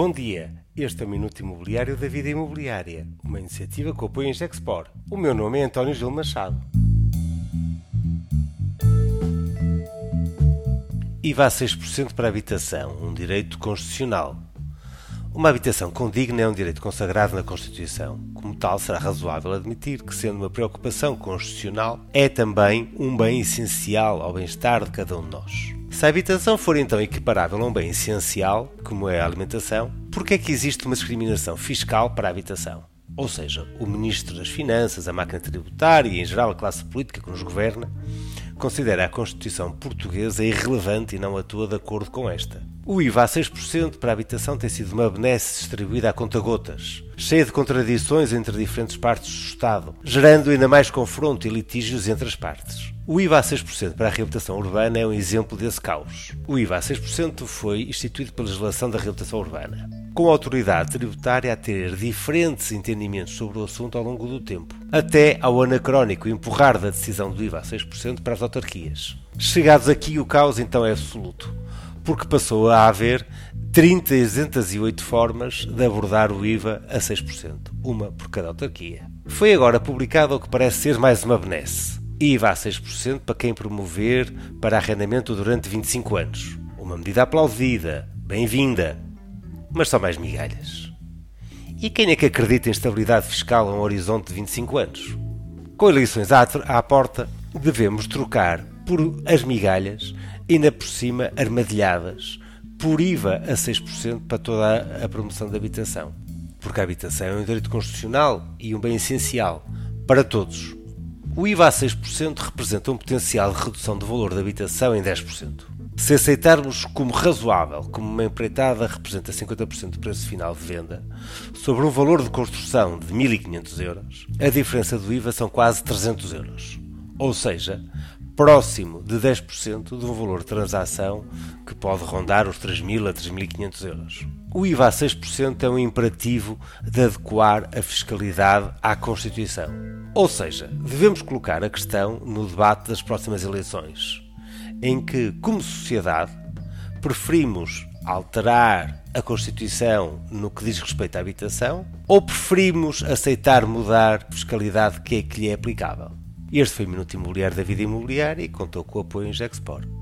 Bom dia, este é o Minuto Imobiliário da Vida Imobiliária, uma iniciativa que apoia a Gexpor. O meu nome é António Gil Machado. IVA a 6% para a habitação, um direito constitucional. Uma habitação condigna é um direito consagrado na Constituição. Como tal, será razoável admitir que, sendo uma preocupação constitucional, é também um bem essencial ao bem-estar de cada um de nós. Se a habitação for então equiparável a um bem essencial, como é a alimentação, por que é que existe uma discriminação fiscal para a habitação? Ou seja, o Ministro das Finanças, a máquina tributária e, em geral, a classe política que nos governa, considera a Constituição portuguesa irrelevante e não atua de acordo com esta. O IVA a 6% para a habitação tem sido uma benesse distribuída a conta-gotas, cheia de contradições entre diferentes partes do Estado, gerando ainda mais confronto e litígios entre as partes. O IVA a 6% para a reabilitação urbana é um exemplo desse caos. O IVA a 6% foi instituído pela legislação da reabilitação urbana, com a autoridade tributária a ter diferentes entendimentos sobre o assunto ao longo do tempo, até ao anacrónico empurrar da decisão do IVA a 6% para as autarquias. Chegados aqui, o caos então é absoluto porque passou a haver 308 formas de abordar o IVA a 6%, uma por cada autarquia. Foi agora publicado o que parece ser mais uma benesse. IVA a 6% para quem promover para arrendamento durante 25 anos. Uma medida aplaudida, bem-vinda, mas só mais migalhas. E quem é que acredita em estabilidade fiscal a um horizonte de 25 anos? Com eleições à, à porta, devemos trocar por as migalhas ainda por cima armadilhadas, por IVA a 6% para toda a promoção da habitação. Porque a habitação é um direito constitucional e um bem essencial para todos. O IVA a 6% representa um potencial de redução do valor da habitação em 10%. Se aceitarmos como razoável, como uma empreitada representa 50% do preço final de venda, sobre um valor de construção de 1.500 euros, a diferença do IVA são quase 300 euros. Ou seja, próximo de 10% do valor de transação que pode rondar os 3.000 a 3.500 euros. O IVA a 6% é um imperativo de adequar a fiscalidade à Constituição. Ou seja, devemos colocar a questão no debate das próximas eleições, em que, como sociedade, preferimos alterar a Constituição no que diz respeito à habitação ou preferimos aceitar mudar a fiscalidade que é que lhe é aplicável. Este foi o Minuto Imobiliário da Vida Imobiliária e contou com o apoio em Gexport.